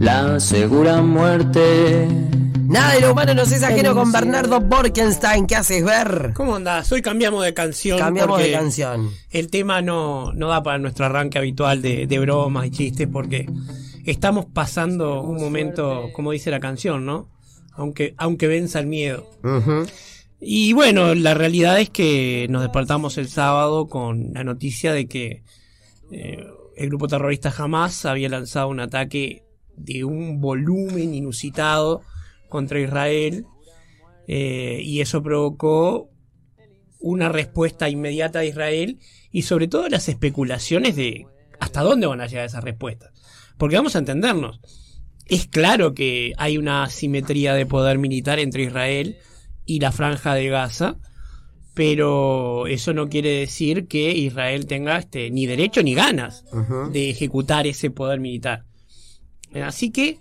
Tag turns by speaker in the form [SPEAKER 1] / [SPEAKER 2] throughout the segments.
[SPEAKER 1] la segura muerte.
[SPEAKER 2] Nada de lo humano nos es ajeno con Bernardo Borkenstein. ¿Qué haces ver?
[SPEAKER 3] ¿Cómo andás? Hoy cambiamos de canción.
[SPEAKER 2] Cambiamos de canción.
[SPEAKER 3] El tema no, no da para nuestro arranque habitual de, de bromas y chistes porque estamos pasando un momento, como dice la canción, ¿no? Aunque, aunque venza el miedo. Y bueno, la realidad es que nos despertamos el sábado con la noticia de que eh, el grupo terrorista Hamas había lanzado un ataque de un volumen inusitado contra Israel eh, y eso provocó una respuesta inmediata de Israel y sobre todo las especulaciones de hasta dónde van a llegar esas respuestas. Porque vamos a entendernos, es claro que hay una asimetría de poder militar entre Israel y la franja de Gaza, pero eso no quiere decir que Israel tenga este, ni derecho ni ganas de ejecutar ese poder militar. Eh, Así que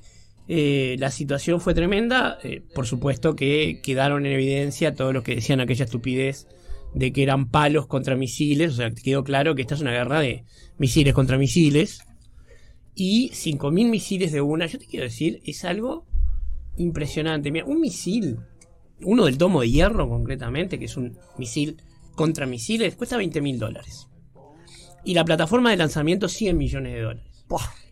[SPEAKER 3] eh, la situación fue tremenda. eh, por supuesto que quedaron en evidencia todos los que decían aquella estupidez de que eran palos contra misiles. O sea, quedó claro que esta es una guerra de misiles contra misiles. Y 5.000 misiles de una, yo te quiero decir, es algo impresionante. Mira, un misil, uno del tomo de hierro concretamente, que es un misil contra misiles, cuesta 20.000 dólares. Y la plataforma de lanzamiento 100 millones de dólares.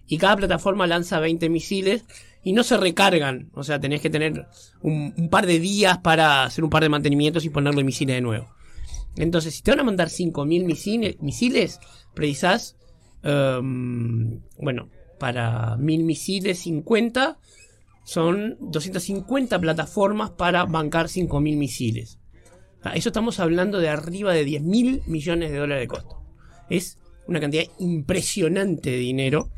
[SPEAKER 3] Y cada plataforma lanza 20 misiles y no se recargan. O sea, tenés que tener un, par de días para hacer un par de mantenimientos y ponerle misiles de nuevo. Entonces, si te van a mandar 5.000 misiles, misiles, precisás, em, bueno, para 1.000 misiles, 50, son 250 plataformas para bancar 5.000 misiles. Sea, eso estamos hablando de arriba de 10.000 millones de dólares de costo. Es una cantidad impresionante de dinero.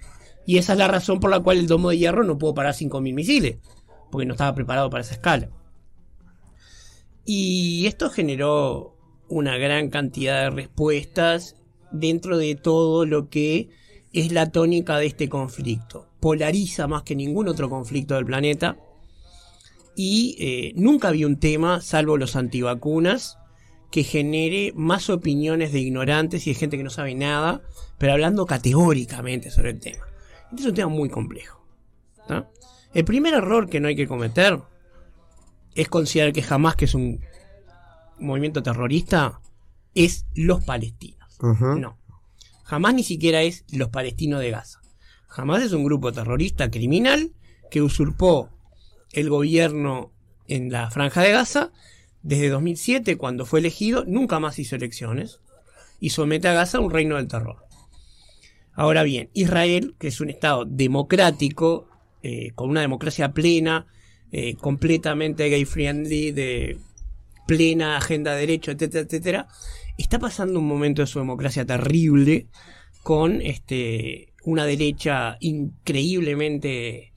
[SPEAKER 3] Y esa es la razón por la cual el domo de hierro no pudo parar 5.000 misiles. Porque no estaba preparado para esa escala. Y esto generó una gran cantidad de respuestas dentro de todo lo que es la tónica de este conflicto. Polariza más que ningún otro conflicto del planeta. Y eh, nunca había un tema, salvo los antivacunas, que genere más opiniones de ignorantes y de gente que no sabe nada, pero hablando categóricamente sobre el tema. Este es un tema muy complejo. El primer error que no hay que cometer es considerar que jamás que es un movimiento terrorista es los palestinos. No. Jamás ni siquiera es los palestinos de Gaza. Jamás es un grupo terrorista criminal que usurpó el gobierno en la franja de Gaza desde 2007, cuando fue elegido, nunca más hizo elecciones y somete a Gaza a un reino del terror. Ahora bien, Israel, que es un Estado democrático, eh, con una democracia plena, eh, completamente gay friendly, de plena agenda de derecho, etcétera, etcétera, está pasando un momento de su democracia terrible con este una derecha increíblemente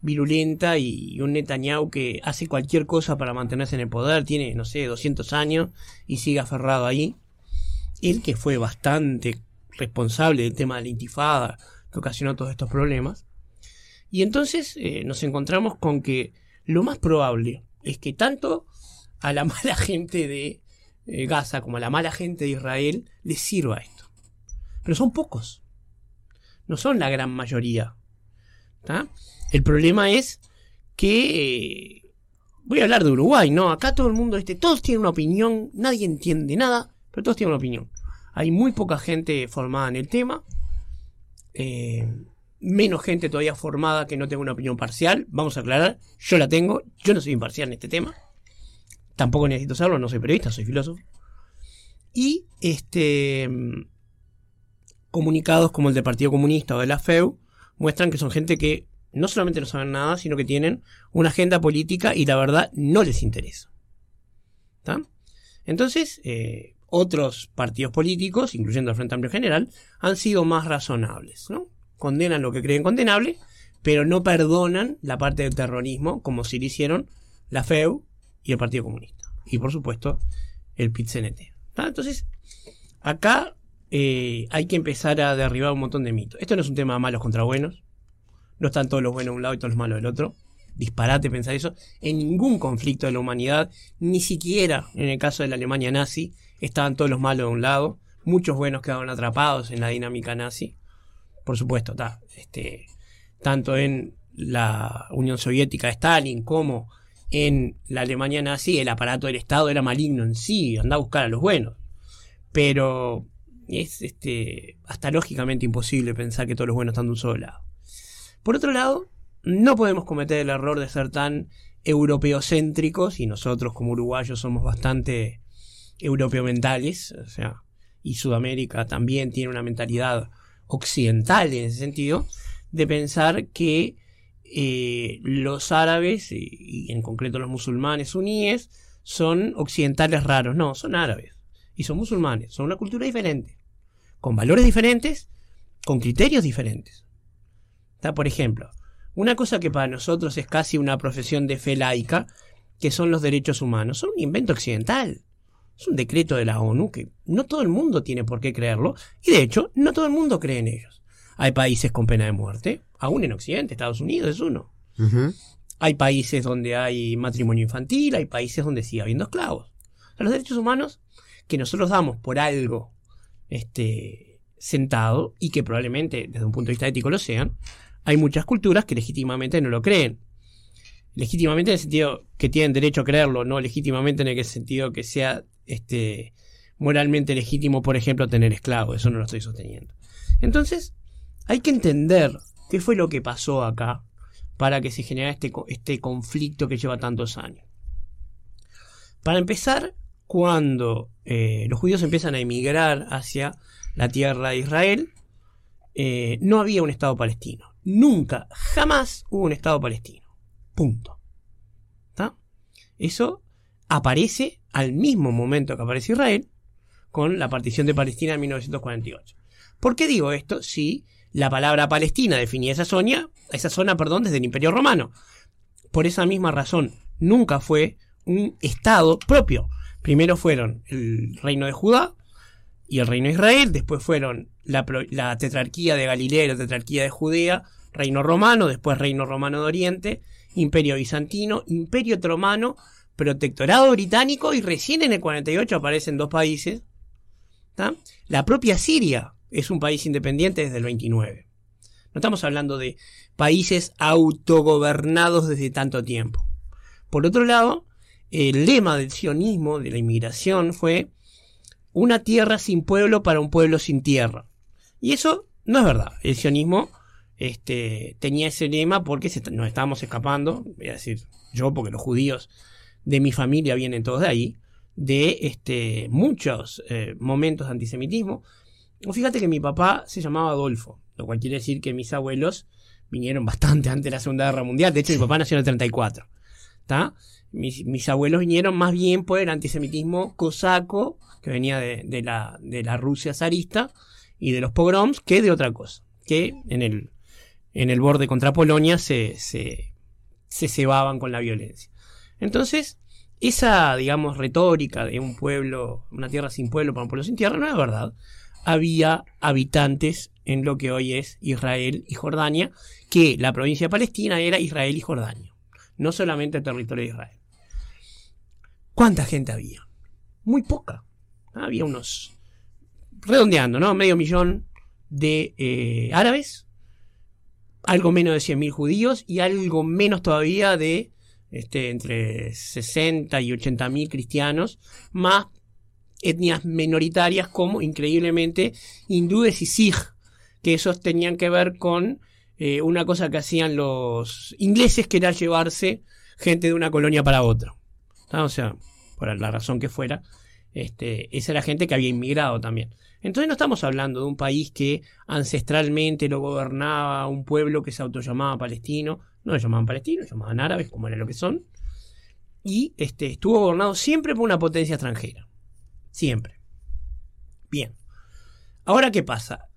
[SPEAKER 3] virulenta y un Netanyahu que hace cualquier cosa para mantenerse en el poder, tiene, no sé, 200 años y sigue aferrado ahí. Él que fue bastante responsable del tema de la intifada que ocasionó todos estos problemas. Y entonces eh, nos encontramos con que lo más probable es que tanto a la mala gente de eh, Gaza como a la mala gente de Israel les sirva esto. Pero son pocos. No son la gran mayoría. ¿tá? El problema es que... eh, voy a hablar de Uruguay, ¿no? Acá todo el mundo, este, todos tienen una opinión, nadie entiende nada, pero todos tienen una opinión. Hay muy poca gente formada en el tema. eh, menos gente todavía formada que no tenga una opinión parcial. Vamos a aclarar, yo la tengo, yo no soy imparcial en este tema. Tampoco necesito serlo, no soy periodista, soy filósofo. Y este comunicados como el del Partido Comunista o de la FEU muestran que son gente que no solamente no saben nada, sino que tienen una agenda política y la verdad no les interesa. ¿Tá? Entonces, eh, otros partidos políticos, incluyendo el Frente Amplio en General, han sido más razonables. Condenan lo que creen condenable, pero no perdonan la parte del terrorismo, como si lo hicieron la FEU y el Partido Comunista. Y por supuesto, el PIT-CNT. Entonces, acá eh, hay que empezar a derribar un montón de mitos. Esto no es un tema de malos contra buenos. No están todos los buenos de un lado y todos los malos del otro. Disparate pensar eso. En ningún conflicto de la humanidad, ni siquiera en el caso de la Alemania nazi, estaban todos los malos de un lado. Muchos buenos quedaron atrapados en la dinámica nazi. Por supuesto, está. Este, tanto en la Unión Soviética de Stalin como en la Alemania nazi el aparato del Estado era maligno en sí, anda a buscar a los buenos. Pero es este, hasta lógicamente imposible pensar que todos los buenos están de un solo lado. Por otro lado, no podemos cometer el error de ser tan europeocéntricos y nosotros como uruguayos somos bastante europeomentales, o sea, y Sudamérica también tiene una mentalidad occidental en ese sentido, de pensar que eh, los árabes, y, en concreto los musulmanes suníes, son occidentales raros. No, son árabes. Y son musulmanes. Son una cultura diferente. Con valores diferentes, con criterios diferentes. Por ejemplo, una cosa que para nosotros es casi una profesión de fe laica, que son los derechos humanos, son un invento occidental. Es un decreto de la ONU que no todo el mundo tiene por qué creerlo y de hecho no todo el mundo cree en ellos. Hay países con pena de muerte, aún en Occidente, Estados Unidos es uno. Hay países donde hay matrimonio infantil, hay países donde sigue habiendo esclavos. los derechos humanos que nosotros damos por algo este, sentado y que probablemente desde un punto de vista ético lo sean, hay muchas culturas que legítimamente no lo creen. Legítimamente en el sentido que tienen derecho a creerlo, no legítimamente en el sentido que sea este, moralmente legítimo, por ejemplo, tener esclavos. Eso no lo estoy sosteniendo. Entonces, hay que entender qué fue lo que pasó acá para que se generara este, este conflicto que lleva tantos años. Para empezar, cuando eh, los judíos empiezan a emigrar hacia la tierra de Israel, eh, no había un Estado palestino. Nunca, jamás hubo un Estado palestino. Punto. ¿Está? Eso aparece al mismo momento que aparece Israel con la partición de Palestina en 1948. ¿Por qué digo esto? Si la palabra Palestina definía esa zona, esa zona, perdón, desde el Imperio Romano. Por esa misma razón, nunca fue un estado propio. Primero fueron el reino de Judá y el reino de Israel, después fueron la, tetrarquía de Galilea la tetrarquía de Judea, reino romano, después reino romano de Oriente, imperio bizantino, imperio otomano, protectorado británico y recién en el 48 aparecen dos países. La propia Siria es un país independiente desde el 29. No estamos hablando de países autogobernados desde tanto tiempo. Por otro lado, el lema del sionismo, de la inmigración, fue una tierra sin pueblo para un pueblo sin tierra. Y eso no es verdad. El sionismo este, tenía ese lema porque nos estábamos escapando, voy a decir yo, porque los judíos de mi familia vienen todos de ahí, de este, muchos eh, momentos de antisemitismo. Fíjate que mi papá se llamaba Adolfo, lo cual quiere decir que mis abuelos vinieron bastante antes de la Segunda Guerra Mundial. De hecho, mi papá nació en el 34. Mis, mis, abuelos vinieron más bien por el antisemitismo cosaco, que venía de, la, de la Rusia zarista y de los pogroms, que de otra cosa. Que en el, en el borde contra Polonia se, se, se cebaban con la violencia. Entonces, esa, digamos, retórica de un pueblo, una tierra sin pueblo para un pueblo sin tierra, no es verdad. Había habitantes en lo que hoy es Israel y Jordania, que la provincia Palestina era Israel y Jordania, no solamente el territorio de Israel. ¿Cuánta gente había? Muy poca. Había unos, redondeando, ¿no? Medio millón de eh, árabes, algo menos de 100.000 judíos y algo menos todavía de este, entre 60 y 80 mil cristianos, más etnias minoritarias como increíblemente hindúes y sikh, que esos tenían que ver con eh, una cosa que hacían los ingleses, que era llevarse gente de una colonia para otra. O sea, por la razón que fuera, este, esa era gente que había inmigrado también. Entonces no estamos hablando de un país que ancestralmente lo gobernaba un pueblo que se autollamaba palestino, no lo llamaban palestinos, lo llamaban árabes, como era lo que son. Y este, estuvo gobernado siempre por una potencia extranjera. Siempre. Bien. Ahora, ¿qué pasa?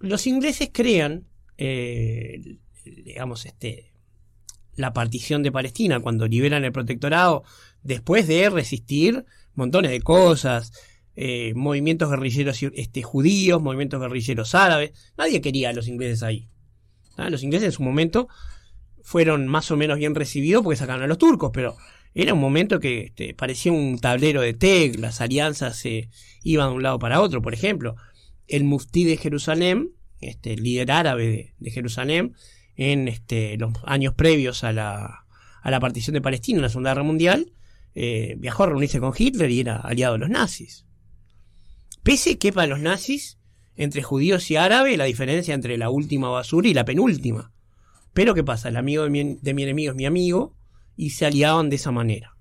[SPEAKER 3] Los ingleses crean, eh, digamos, este, la partición de Palestina cuando liberan el protectorado, después de resistir montones de cosas, eh, movimientos guerrilleros este, judíos, movimientos guerrilleros árabes. Nadie quería a los ingleses ahí. ¿Ah? Los ingleses en su momento fueron más o menos bien recibidos porque sacaron a los turcos, pero era un momento que este, parecía un tablero de TEC, las alianzas se iban de un lado para otro, por ejemplo, el muftí de Jerusalén, este, líder árabe de, Jerusalén, en este, los años previos a la, a la partición de Palestina en la Segunda Guerra Mundial, eh, viajó a reunirse con Hitler y era aliado de los nazis. Pese que para los nazis, entre judíos y árabes, la diferencia entre la última basura y la penúltima. Pero ¿qué pasa? El amigo de mi, de mi enemigo es mi amigo y se aliaban de esa manera.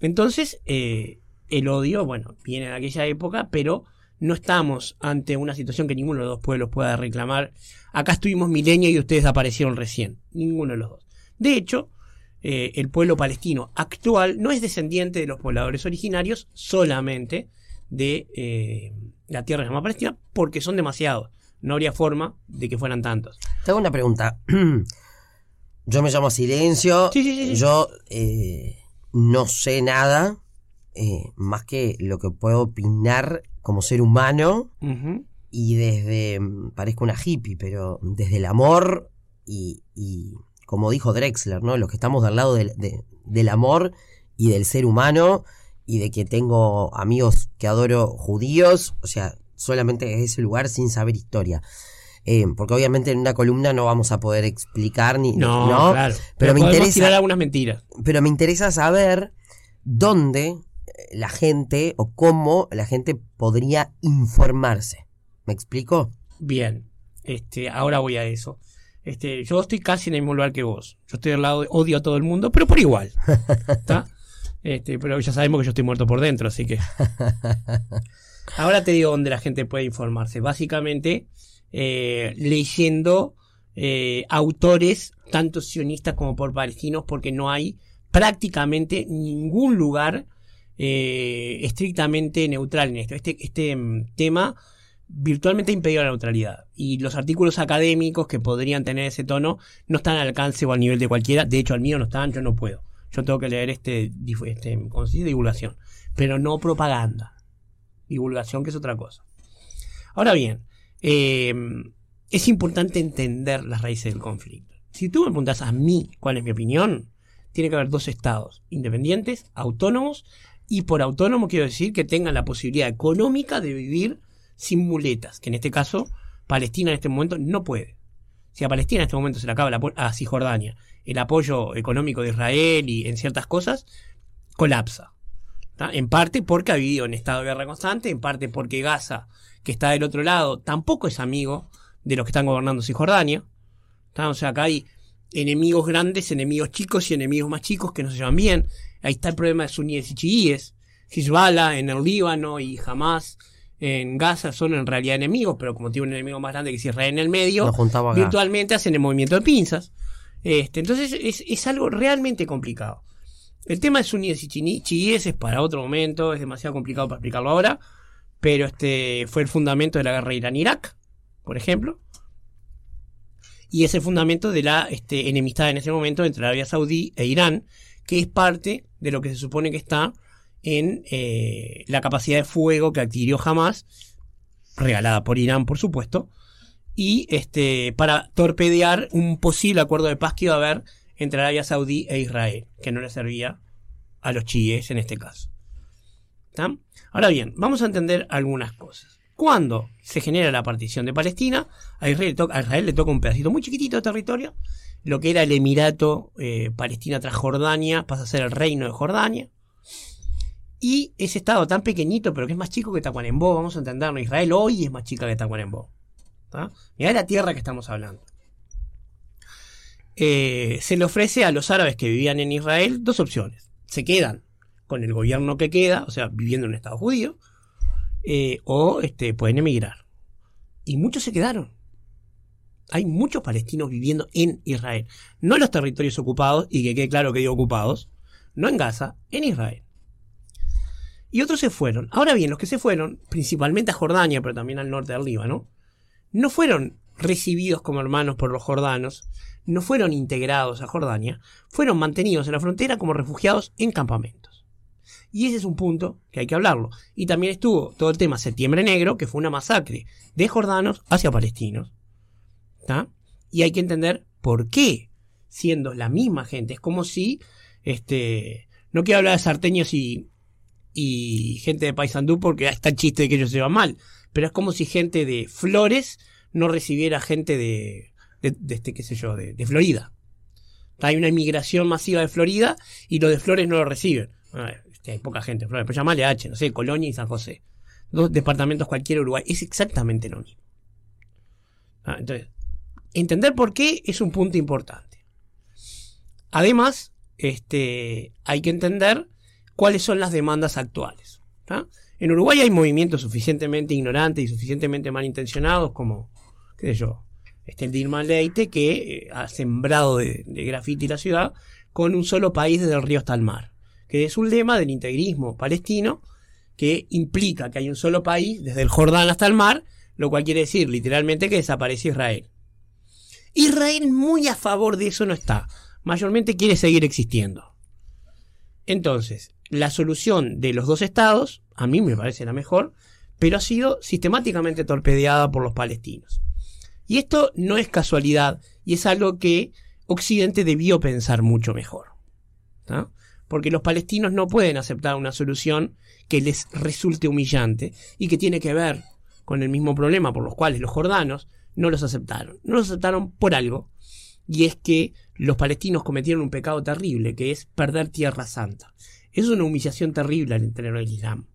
[SPEAKER 3] Entonces, eh, el odio, bueno, viene de aquella época, pero no estamos ante una situación que ninguno de los dos pueblos pueda reclamar. Acá estuvimos milenio y ustedes aparecieron recién. Ninguno de los dos. De hecho, eh, el pueblo palestino actual no es descendiente de los pobladores originarios solamente de eh, la tierra llamada Palestina, porque son demasiados. No habría forma de que fueran tantos.
[SPEAKER 2] Tengo una pregunta. Yo me llamo Silencio.
[SPEAKER 3] Sí, sí, sí, sí.
[SPEAKER 2] Yo eh, no sé nada eh, más que lo que puedo opinar como ser humano y desde, mm, parezco una hippie, pero desde el amor y, y como dijo Drexler, ¿no? Los que estamos del lado del, de- del amor y del ser humano y de que tengo amigos que adoro judíos, o sea, solamente ese lugar sin saber historia. Eh, porque obviamente en una columna no vamos a poder explicar ni
[SPEAKER 3] No,
[SPEAKER 2] ¿no?
[SPEAKER 3] claro.
[SPEAKER 2] Pero me interesa-
[SPEAKER 3] tirar algunas mentiras.
[SPEAKER 2] pero me interesa saber dónde eh, la gente o cómo la gente podría informarse. ¿Me explico?
[SPEAKER 3] Bien. Este, ahora voy a eso. Este, yo estoy casi en el mismo lugar que vos. Yo estoy al lado de odio a todo el mundo, pero por igual. ¿Está? Este, pero ya sabemos que yo estoy muerto por dentro, así que. Ahora te digo dónde la gente puede informarse. Básicamente, eh, leyendo eh, autores, tanto sionistas como por palestinos, porque no hay prácticamente ningún lugar eh, estrictamente neutral en esto. Este, este mm, tema virtualmente ha impedido la neutralidad. Y los artículos académicos que podrían tener ese tono no están al alcance o al nivel de cualquiera. De hecho, al mío no están, yo no puedo. Yo tengo que leer este, este divulgación. Pero no propaganda. Divulgación, que es otra cosa. Ahora bien, eh, es importante entender las raíces del conflicto. Si tú me preguntas a mí cuál es mi opinión, tiene que haber dos estados, independientes, autónomos, y por autónomo quiero decir que tengan la posibilidad económica de vivir sin muletas, que en este caso Palestina en este momento no puede. Si a Palestina en este momento se le acaba apo- a Cisjordania el apoyo económico de Israel y en ciertas cosas, colapsa. ¿tá? En parte porque ha vivido en estado de guerra constante, en parte porque Gaza, que está del otro lado, tampoco es amigo de los que están gobernando Cisjordania. ¿tá? O sea, acá hay enemigos grandes, enemigos chicos y enemigos más chicos que no se llevan bien. Ahí está el problema de suníes y chiíes. Hezbollah en el Líbano y Hamas en Gaza son en realidad enemigos, pero como tiene un enemigo más grande que es Israel en el medio, virtualmente hacen el movimiento de pinzas. Este, entonces es, es algo realmente complicado. El tema de suníes y chiíes es para otro momento, es demasiado complicado para explicarlo ahora, pero este fue el fundamento de la guerra Irán-Irak, por ejemplo, y es el fundamento de la este, enemistad en ese momento entre Arabia Saudí e Irán, que es parte de lo que se supone que está en eh, la capacidad de fuego que adquirió Hamas, regalada por Irán, por supuesto, y este para torpedear un posible acuerdo de paz que iba a haber entre Arabia Saudí e Israel, que no le servía a los chiíes en este caso. ¿Tá? Ahora bien, vamos a entender algunas cosas. Cuando se genera la partición de Palestina, a Israel, le toca- a Israel le toca un pedacito muy chiquitito de territorio, lo que era el Emirato eh, Palestina tras Jordania pasa a ser el Reino de Jordania. Y ese estado tan pequeñito, pero que es más chico que Tacuarembó, vamos a entenderlo, Israel hoy es más chica que Tacuarembó. ¿Tá? Mirá la tierra que estamos hablando. Eh, se le ofrece a los árabes que vivían en Israel dos opciones. Se quedan con el gobierno que queda, o sea, viviendo en un estado judío, eh, o este, pueden emigrar. Y muchos se quedaron. Hay muchos palestinos viviendo en Israel. No en los territorios ocupados, y que quede claro que digo ocupados, no en Gaza, en Israel. Y otros se fueron. Ahora bien, los que se fueron, principalmente a Jordania, pero también al norte del Líbano, no fueron recibidos como hermanos por los jordanos, no fueron integrados a Jordania, fueron mantenidos en la frontera como refugiados en campamentos. Y ese es un punto que hay que hablarlo. Y también estuvo todo el tema Septiembre Negro, que fue una masacre de jordanos hacia palestinos. ¿tá? Y hay que entender por qué, siendo la misma gente. Es como si, este, no quiero hablar de sarteños y, y gente de Paysandú porque está el chiste de que ellos se van mal. Pero es como si gente de Flores no recibiera gente de, de, este, qué sé yo, de, Florida. Hay una inmigración masiva de Florida y los de Flores no lo reciben. A ver, este, hay poca gente en Flores, pero llamale H, no sé, Colonia y San José. Dos departamentos cualquiera Uruguay. Es exactamente lo mismo. Ah, entonces, entender por qué es un punto importante. Además, este, hay que entender cuáles son las demandas actuales. En Uruguay hay movimientos suficientemente ignorantes y suficientemente malintencionados como, qué sé yo, este, Dilma Leite, que eh, ha sembrado de, de grafiti la ciudad con un solo país desde el río hasta el mar, que es un lema del integrismo palestino que implica que hay un solo país desde el Jordán hasta el mar, lo cual quiere decir literalmente que desaparece Israel. Israel muy a favor de eso no está, mayormente quiere seguir existiendo. Entonces, la solución de los dos estados, a mí me parece la mejor, pero ha sido sistemáticamente torpedeada por los palestinos. Y esto no es casualidad y es algo que Occidente debió pensar mucho mejor. Porque los palestinos no pueden aceptar una solución que les resulte humillante y que tiene que ver con el mismo problema por los cuales los jordanos no los aceptaron. No los aceptaron por algo, y es que los palestinos cometieron un pecado terrible, que es perder Tierra Santa. Es una humillación terrible al interior del Islam.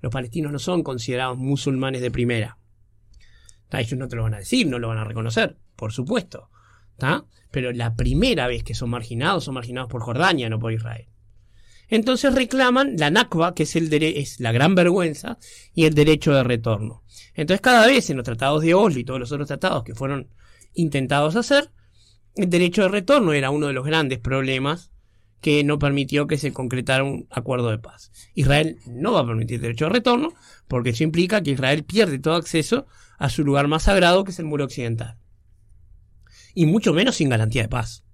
[SPEAKER 3] Los palestinos no son considerados musulmanes de primera. ¿Tá? Ellos no te lo van a decir, no lo van a reconocer, por supuesto. ¿tá? Pero la primera vez que son marginados, son marginados por Jordania, no por Israel. Entonces reclaman la Nakba, que es, el es la gran vergüenza, y el derecho de retorno. Entonces cada vez en los tratados de Oslo y todos los otros tratados que fueron intentados hacer, el derecho de retorno era uno de los grandes problemas que no permitió que se concretara un acuerdo de paz. Israel no va a permitir derecho de retorno porque eso implica que Israel pierde todo acceso a su lugar más sagrado que es el muro occidental. Y mucho menos sin garantía de paz.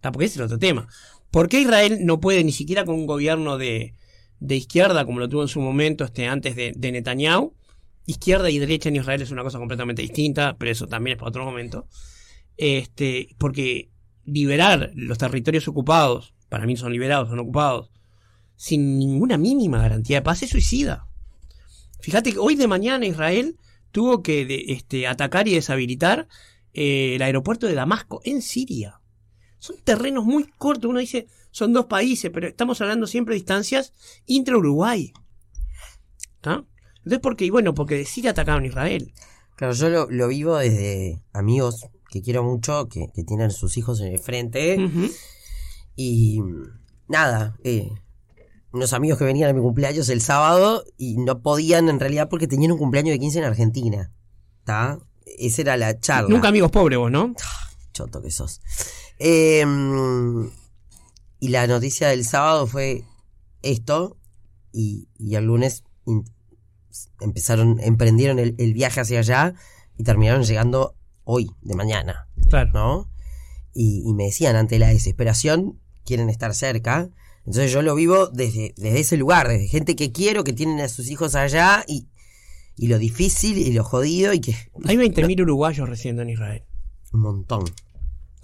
[SPEAKER 3] Porque ese es el otro tema. ¿Por qué Israel no puede ni siquiera con un gobierno de, de izquierda como lo tuvo en su momento este, antes de, de Netanyahu? Izquierda y derecha en Israel es una cosa completamente distinta, pero eso también es para otro momento. Este, porque liberar los territorios ocupados, para mí son liberados, son ocupados, sin ninguna mínima garantía de paz es suicida. Fíjate que hoy de mañana Israel tuvo que de, este, atacar y deshabilitar eh, el aeropuerto de Damasco en Siria. Son terrenos muy cortos. Uno dice, son dos países, pero estamos hablando siempre de distancias intra-Uruguay. Entonces, ¿por qué? Y bueno, porque de Siria atacaron a Israel.
[SPEAKER 2] Claro, yo lo, lo vivo desde amigos que quiero mucho, que, que tienen sus hijos en el frente.
[SPEAKER 3] Uh -huh.
[SPEAKER 2] Y nada, eh, unos amigos que venían a mi cumpleaños el sábado y no podían en realidad porque tenían un cumpleaños de 15 en Argentina. ¿Está? Esa era la charla.
[SPEAKER 3] Nunca amigos pobres vos, ¿no?
[SPEAKER 2] Choto que sos. Eh, y la noticia del sábado fue esto y, y el lunes empezaron, emprendieron el, el, viaje hacia allá y terminaron llegando hoy, de mañana.
[SPEAKER 3] Claro.
[SPEAKER 2] ¿No? Y, y me decían, ante la desesperación, quieren estar cerca. Entonces yo lo vivo desde, desde ese lugar, desde gente que quiero, que tienen a sus hijos allá y, y lo difícil y lo jodido y que...
[SPEAKER 3] Hay 20.000 uruguayos residiendo en Israel.
[SPEAKER 2] Un montón.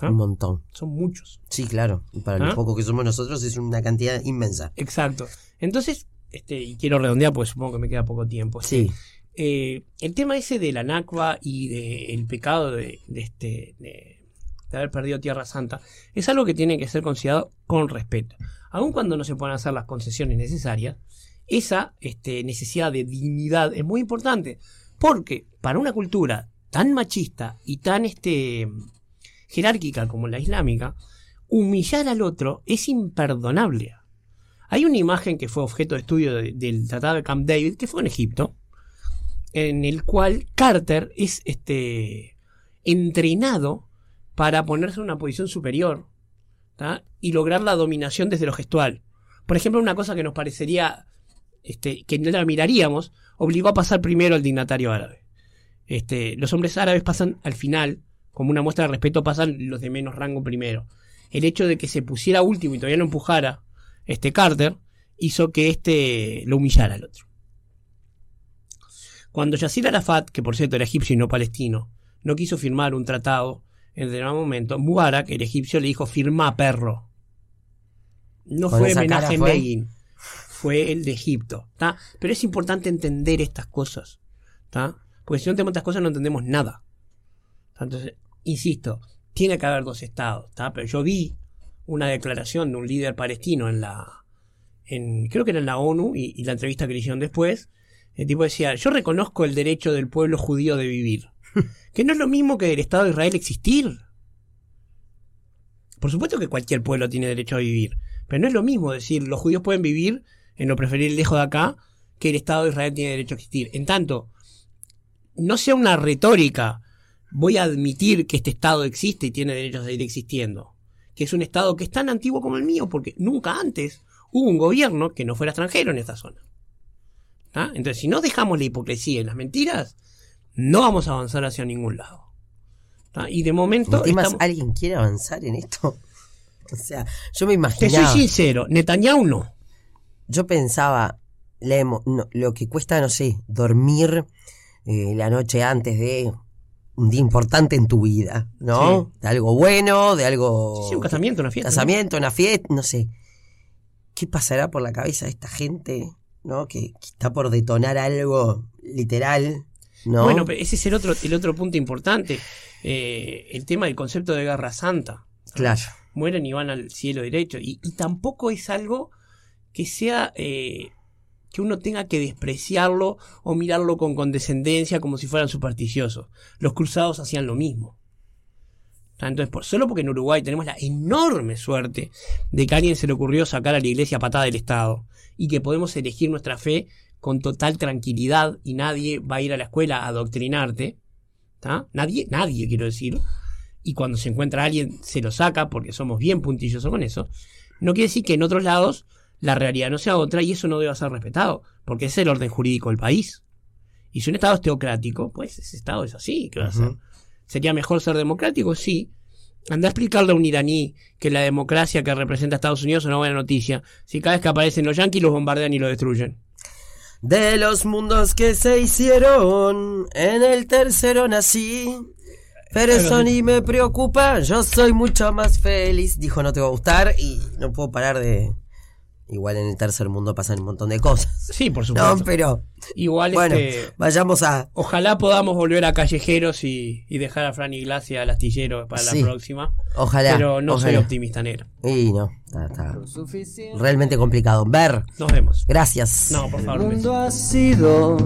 [SPEAKER 3] ¿Ah?
[SPEAKER 2] Un montón.
[SPEAKER 3] Son muchos.
[SPEAKER 2] Sí, claro. Y para
[SPEAKER 3] ¿Ah?
[SPEAKER 2] lo poco que somos nosotros es una cantidad inmensa.
[SPEAKER 3] Exacto. Entonces, este, y quiero redondear porque supongo que me queda poco tiempo.
[SPEAKER 2] Sí.
[SPEAKER 3] Eh, el tema ese de la Nakba y del de pecado de, de este de, de, haber perdido Tierra Santa es algo que tiene que ser considerado con respeto. Aun cuando no se puedan hacer las concesiones necesarias, esa este, necesidad de dignidad es muy importante. Porque para una cultura tan machista y tan este, jerárquica como la islámica, humillar al otro es imperdonable. Hay una imagen que fue objeto de estudio de, del Tratado de Camp David, que fue en Egipto, en el cual Carter es este, entrenado para ponerse en una posición superior y lograr la dominación desde lo gestual. Por ejemplo, una cosa que nos parecería este, que no la miraríamos, obligó a pasar primero al dignatario árabe. Este, los hombres árabes pasan al final, como una muestra de respeto, pasan los de menos rango primero. El hecho de que se pusiera último y todavía lo empujara este Carter hizo que este lo humillara al otro. Cuando Yasir Arafat, que por cierto era egipcio y no palestino, no quiso firmar un tratado en determinado momento, Mubarak, el egipcio, le dijo firma perro. No fue Menachem Begin, fue el de Egipto. ¿tá? Pero es importante entender estas cosas. ¿tá? Porque si no entendemos estas cosas no entendemos nada. Entonces, insisto, tiene que haber dos estados, ¿tá? pero yo vi una declaración de un líder palestino en la, en, creo que era en la ONU y, y la entrevista que le hicieron después, el tipo decía, yo reconozco el derecho del pueblo judío de vivir, que no es lo mismo que del Estado de Israel existir. Por supuesto que cualquier pueblo tiene derecho a vivir, pero no es lo mismo decir los judíos pueden vivir en lo preferir lejos de acá que el Estado de Israel tiene derecho a existir. En tanto, no sea una retórica, voy a admitir que este Estado existe y tiene derecho a seguir existiendo, que es un Estado que es tan antiguo como el mío, porque nunca antes hubo un gobierno que no fuera extranjero en esta zona. ¿Ah? Entonces, si no dejamos la hipocresía y las mentiras, no vamos a avanzar hacia ningún lado. ¿Ah? Y de momento... Estamos-
[SPEAKER 2] ¿alguien quiere avanzar en esto? O sea, yo me
[SPEAKER 3] Te
[SPEAKER 2] imaginaba...
[SPEAKER 3] soy sincero, Netanyahu no.
[SPEAKER 2] yo pensaba no, lo que cuesta, no sé, dormir eh, la noche antes de un día importante en tu vida, ¿no? De algo bueno, de algo...
[SPEAKER 3] Sí, un casamiento, una fiesta. ¿no?
[SPEAKER 2] Casamiento, una fiesta, no sé. ¿Qué pasará por la cabeza de esta gente, ¿no? Que, que está por detonar algo literal, ¿no?
[SPEAKER 3] Bueno, ese es el otro, el otro punto importante. eh, el tema del concepto de guerra santa.
[SPEAKER 2] Claro.
[SPEAKER 3] Mueren y van al cielo derecho. Y, y tampoco es algo que sea. eh, que uno tenga que despreciarlo o mirarlo con condescendencia como si fueran supersticiosos. Los cruzados hacían lo mismo. Entonces, por, solo porque en Uruguay tenemos la enorme suerte de que a alguien se le ocurrió sacar a la iglesia patada del Estado y que podemos elegir nuestra fe con total tranquilidad y nadie va a ir a la escuela a adoctrinarte. ¿tá? Nadie, nadie quiero decir. Y cuando se encuentra alguien se lo saca porque somos bien puntillosos con eso. No quiere decir que en otros lados la realidad no sea otra y eso no deba ser respetado, porque es el orden jurídico del país. Y si un Estado es teocrático, pues ese Estado es así. ¿qué va a hacer? ¿Sería mejor ser democrático? Sí. Anda a explicarle a un iraní que la democracia que representa a Estados Unidos es una buena noticia. Si cada vez que aparecen los yanquis los bombardean y los destruyen.
[SPEAKER 2] De los mundos que se hicieron, en el tercero nací. Pero eso ni me preocupa, yo soy mucho más feliz. Dijo, no te va a gustar y no puedo parar de... Igual en el tercer mundo pasan un montón de cosas.
[SPEAKER 3] Sí, por supuesto.
[SPEAKER 2] No, pero
[SPEAKER 3] Igual
[SPEAKER 2] bueno,
[SPEAKER 3] este,
[SPEAKER 2] vayamos a...
[SPEAKER 3] ojalá podamos volver a callejeros y, y dejar a Fran y Glacia al astillero para
[SPEAKER 2] Sí.
[SPEAKER 3] la próxima.
[SPEAKER 2] Ojalá.
[SPEAKER 3] Pero no soy optimista negro.
[SPEAKER 2] Y no, está, está realmente complicado. Ver,
[SPEAKER 3] Nos vemos.
[SPEAKER 2] gracias.
[SPEAKER 3] No, por
[SPEAKER 1] El
[SPEAKER 3] favor. beso.
[SPEAKER 1] mundo ha sido